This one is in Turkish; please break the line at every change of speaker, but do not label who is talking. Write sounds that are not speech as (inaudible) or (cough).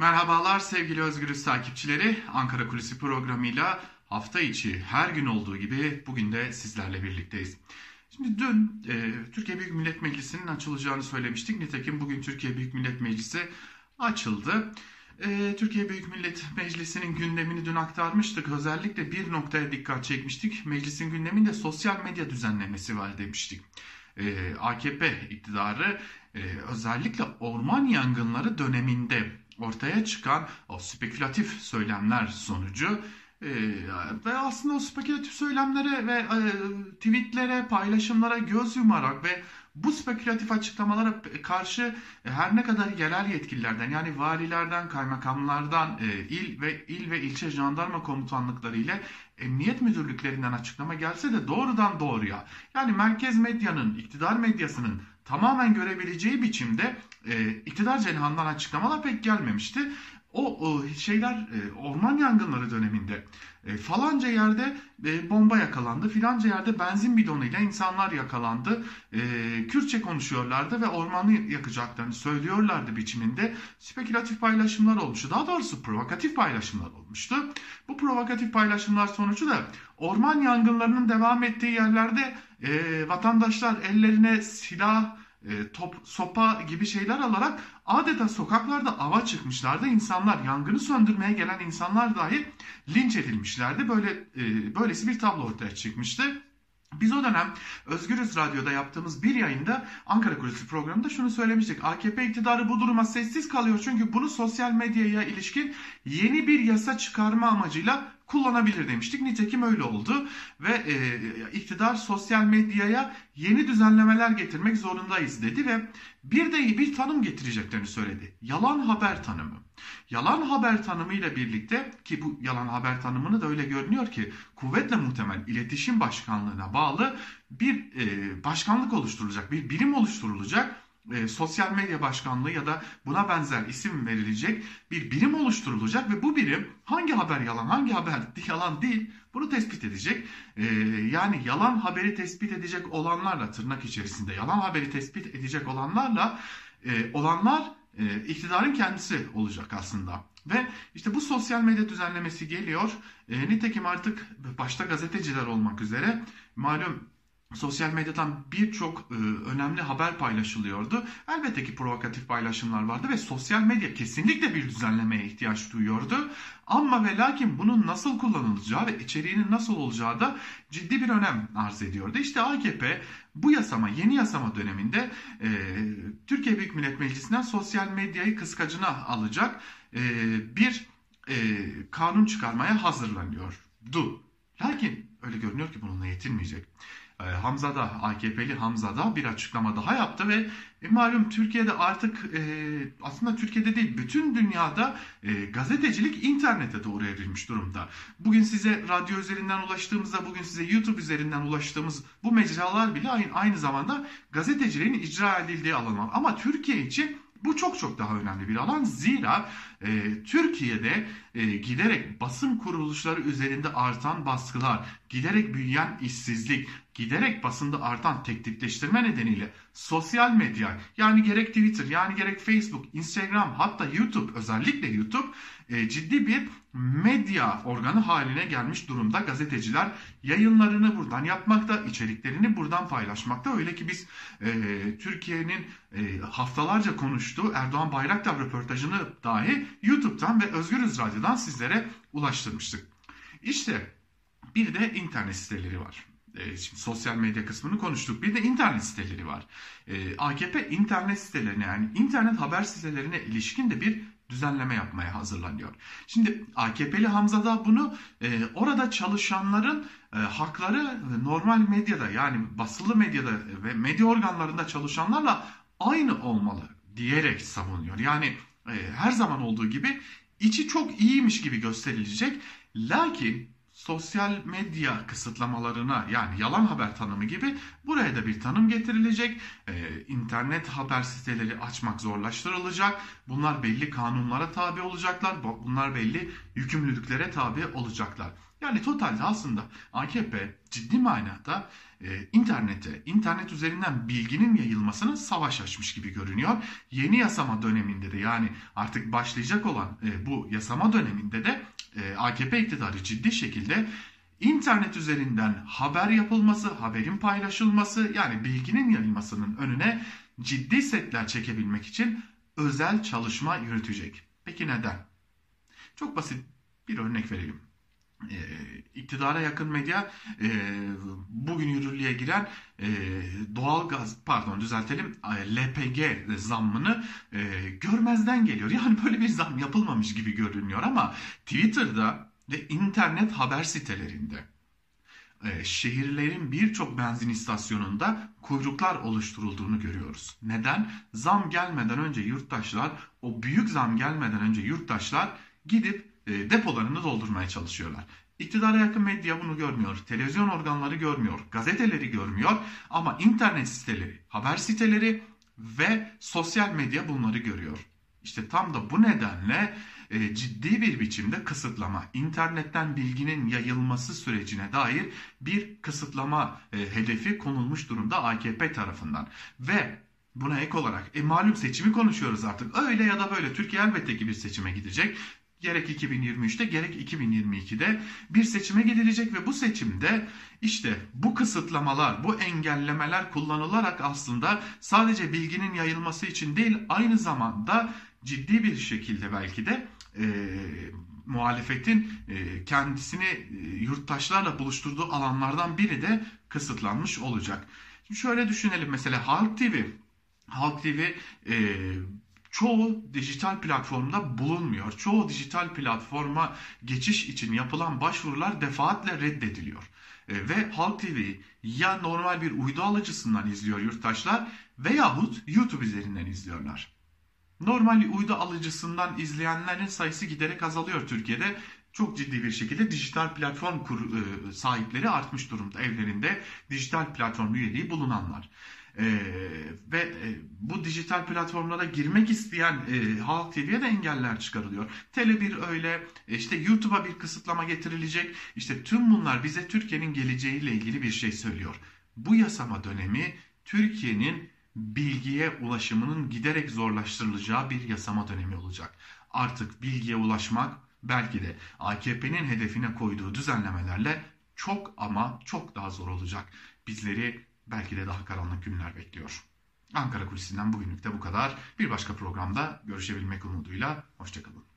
Merhabalar sevgili Özgürüz takipçileri. Ankara Kulisi programıyla hafta içi her gün olduğu gibi bugün de sizlerle birlikteyiz. Şimdi dün e, Türkiye Büyük Millet Meclisi'nin açılacağını söylemiştik. Nitekim bugün Türkiye Büyük Millet Meclisi açıldı. E, Türkiye Büyük Millet Meclisi'nin gündemini dün aktarmıştık. Özellikle bir noktaya dikkat çekmiştik. Meclisin gündeminde sosyal medya düzenlemesi var demiştik. E, AKP iktidarı e, özellikle orman yangınları döneminde ortaya çıkan o spekülatif söylemler sonucu e, ve aslında o spekülatif söylemlere ve e, tweetlere, paylaşımlara göz yumarak ve bu spekülatif açıklamalara karşı her ne kadar yerel yetkililerden yani valilerden, kaymakamlardan, e, il ve il ve ilçe jandarma komutanlıkları ile emniyet müdürlüklerinden açıklama gelse de doğrudan doğruya yani merkez medyanın, iktidar medyasının tamamen görebileceği biçimde e, iktidar cenahından açıklamalar pek gelmemişti. O, o şeyler e, orman yangınları döneminde e, falanca yerde e, bomba yakalandı, filanca yerde benzin bidonuyla insanlar yakalandı. E, Kürtçe konuşuyorlardı ve ormanı yakacaklarını söylüyorlardı biçiminde spekülatif paylaşımlar olmuştu. Daha doğrusu provokatif paylaşımlar olmuştu. Bu provokatif paylaşımlar sonucu da orman yangınlarının devam ettiği yerlerde e, vatandaşlar ellerine silah, e, top, sopa gibi şeyler alarak adeta sokaklarda ava çıkmışlardı. İnsanlar yangını söndürmeye gelen insanlar dahi linç edilmişlerdi. Böyle e, böylesi bir tablo ortaya çıkmıştı. Biz o dönem Özgürüz Radyo'da yaptığımız bir yayında Ankara Kulisi programında şunu söylemiştik. AKP iktidarı bu duruma sessiz kalıyor çünkü bunu sosyal medyaya ilişkin yeni bir yasa çıkarma amacıyla kullanabilir demiştik. Nitekim öyle oldu ve e, iktidar sosyal medyaya yeni düzenlemeler getirmek zorundayız dedi ve bir de bir tanım getireceklerini söyledi. Yalan haber tanımı. Yalan haber tanımı ile birlikte ki bu yalan haber tanımını da öyle görünüyor ki kuvvetle muhtemel iletişim başkanlığına bağlı bir e, başkanlık oluşturulacak, bir birim oluşturulacak e, sosyal medya başkanlığı ya da buna benzer isim verilecek bir birim oluşturulacak ve bu birim hangi haber yalan hangi haber (laughs) yalan değil bunu tespit edecek. E, yani yalan haberi tespit edecek olanlarla tırnak içerisinde yalan haberi tespit edecek olanlarla e, olanlar e, iktidarın kendisi olacak aslında. Ve işte bu sosyal medya düzenlemesi geliyor. E, nitekim artık başta gazeteciler olmak üzere malum sosyal medyadan birçok e, önemli haber paylaşılıyordu. Elbette ki provokatif paylaşımlar vardı ve sosyal medya kesinlikle bir düzenlemeye ihtiyaç duyuyordu. Ama ve lakin bunun nasıl kullanılacağı ve içeriğinin nasıl olacağı da ciddi bir önem arz ediyordu. İşte AKP bu yasama, yeni yasama döneminde e, Türkiye Büyük Millet Meclisi'nden sosyal medyayı kıskacına alacak e, bir e, kanun çıkarmaya hazırlanıyordu. Lakin öyle görünüyor ki bununla yetinmeyecek. Ee, Hamza da AKP'li Hamza da bir açıklama daha yaptı ve e, malum Türkiye'de artık e, aslında Türkiye'de değil bütün dünyada e, gazetecilik internete doğru evrilmiş durumda. Bugün size radyo üzerinden ulaştığımızda bugün size YouTube üzerinden ulaştığımız bu mecralar bile aynı, aynı zamanda gazeteciliğin icra edildiği alanlar. Ama Türkiye için bu çok çok daha önemli bir alan. Zira e, Türkiye'de e, giderek basın kuruluşları üzerinde artan baskılar, giderek büyüyen işsizlik, giderek basında artan teklifleştirme nedeniyle sosyal medya yani gerek Twitter yani gerek Facebook, Instagram hatta YouTube özellikle YouTube e, ciddi bir medya organı haline gelmiş durumda. Gazeteciler yayınlarını buradan yapmakta, içeriklerini buradan paylaşmakta. Öyle ki biz e, Türkiye'nin e, haftalarca konuştuğu Erdoğan Bayraktar röportajını dahi YouTube'dan ve Özgürüz Radyo'dan sizlere ulaştırmıştık. İşte bir de internet siteleri var. E, şimdi sosyal medya kısmını konuştuk. Bir de internet siteleri var. E, AKP internet sitelerine yani internet haber sitelerine ilişkin de bir düzenleme yapmaya hazırlanıyor. Şimdi AKP'li Hamza da bunu e, orada çalışanların e, hakları normal medyada yani basılı medyada ve medya organlarında çalışanlarla aynı olmalı diyerek savunuyor. Yani e, her zaman olduğu gibi içi çok iyiymiş gibi gösterilecek. Lakin sosyal medya kısıtlamalarına yani yalan haber tanımı gibi buraya da bir tanım getirilecek. Ee, internet haber siteleri açmak zorlaştırılacak. Bunlar belli kanunlara tabi olacaklar. Bunlar belli yükümlülüklere tabi olacaklar. Yani totalde aslında AKP ciddi manada e, internete, internet üzerinden bilginin yayılmasına savaş açmış gibi görünüyor. Yeni yasama döneminde de yani artık başlayacak olan e, bu yasama döneminde de e, AKP iktidarı ciddi şekilde internet üzerinden haber yapılması, haberin paylaşılması yani bilginin yayılmasının önüne ciddi setler çekebilmek için özel çalışma yürütecek. Peki neden? Çok basit bir örnek vereyim e, iktidara yakın medya e, bugün yürürlüğe giren e, doğal gaz pardon düzeltelim e, LPG zammını görmezden geliyor. (laughs) Yani böyle bir zam yapılmamış gibi görünüyor ama Twitter'da ve internet haber sitelerinde şehirlerin birçok benzin istasyonunda kuyruklar oluşturulduğunu görüyoruz. Neden? Zam gelmeden önce yurttaşlar, o büyük zam gelmeden önce yurttaşlar gidip depolarını doldurmaya çalışıyorlar. İktidara yakın medya bunu görmüyor. Televizyon organları görmüyor. Gazeteleri görmüyor. Ama internet siteleri, haber siteleri ve sosyal medya bunları görüyor. İşte tam da bu nedenle e, ciddi bir biçimde kısıtlama, internetten bilginin yayılması sürecine dair bir kısıtlama e, hedefi konulmuş durumda AKP tarafından. Ve Buna ek olarak e, malum seçimi konuşuyoruz artık. Öyle ya da böyle Türkiye elbette ki bir seçime gidecek gerek 2023'te gerek 2022'de bir seçime gidilecek ve bu seçimde işte bu kısıtlamalar, bu engellemeler kullanılarak aslında sadece bilginin yayılması için değil aynı zamanda ciddi bir şekilde belki de e, muhalefetin e, kendisini e, yurttaşlarla buluşturduğu alanlardan biri de kısıtlanmış olacak. Şimdi şöyle düşünelim mesela Halk TV Halk TV e, çoğu dijital platformda bulunmuyor. Çoğu dijital platforma geçiş için yapılan başvurular defaatle reddediliyor. E, ve Halk TV ya normal bir uydu alıcısından izliyor yurttaşlar veyahut YouTube üzerinden izliyorlar. Normal uydu alıcısından izleyenlerin sayısı giderek azalıyor Türkiye'de. Çok ciddi bir şekilde dijital platform e, sahipleri artmış durumda evlerinde dijital platform üyeliği bulunanlar. Ee, ve e, bu dijital platformlara girmek isteyen e, Halk TV'ye de engeller çıkarılıyor. Tele1 öyle, e, işte YouTube'a bir kısıtlama getirilecek. İşte tüm bunlar bize Türkiye'nin geleceğiyle ilgili bir şey söylüyor. Bu yasama dönemi Türkiye'nin bilgiye ulaşımının giderek zorlaştırılacağı bir yasama dönemi olacak. Artık bilgiye ulaşmak belki de AKP'nin hedefine koyduğu düzenlemelerle çok ama çok daha zor olacak. Bizleri belki de daha karanlık günler bekliyor. Ankara Kulisi'nden bugünlük de bu kadar. Bir başka programda görüşebilmek umuduyla. Hoşçakalın.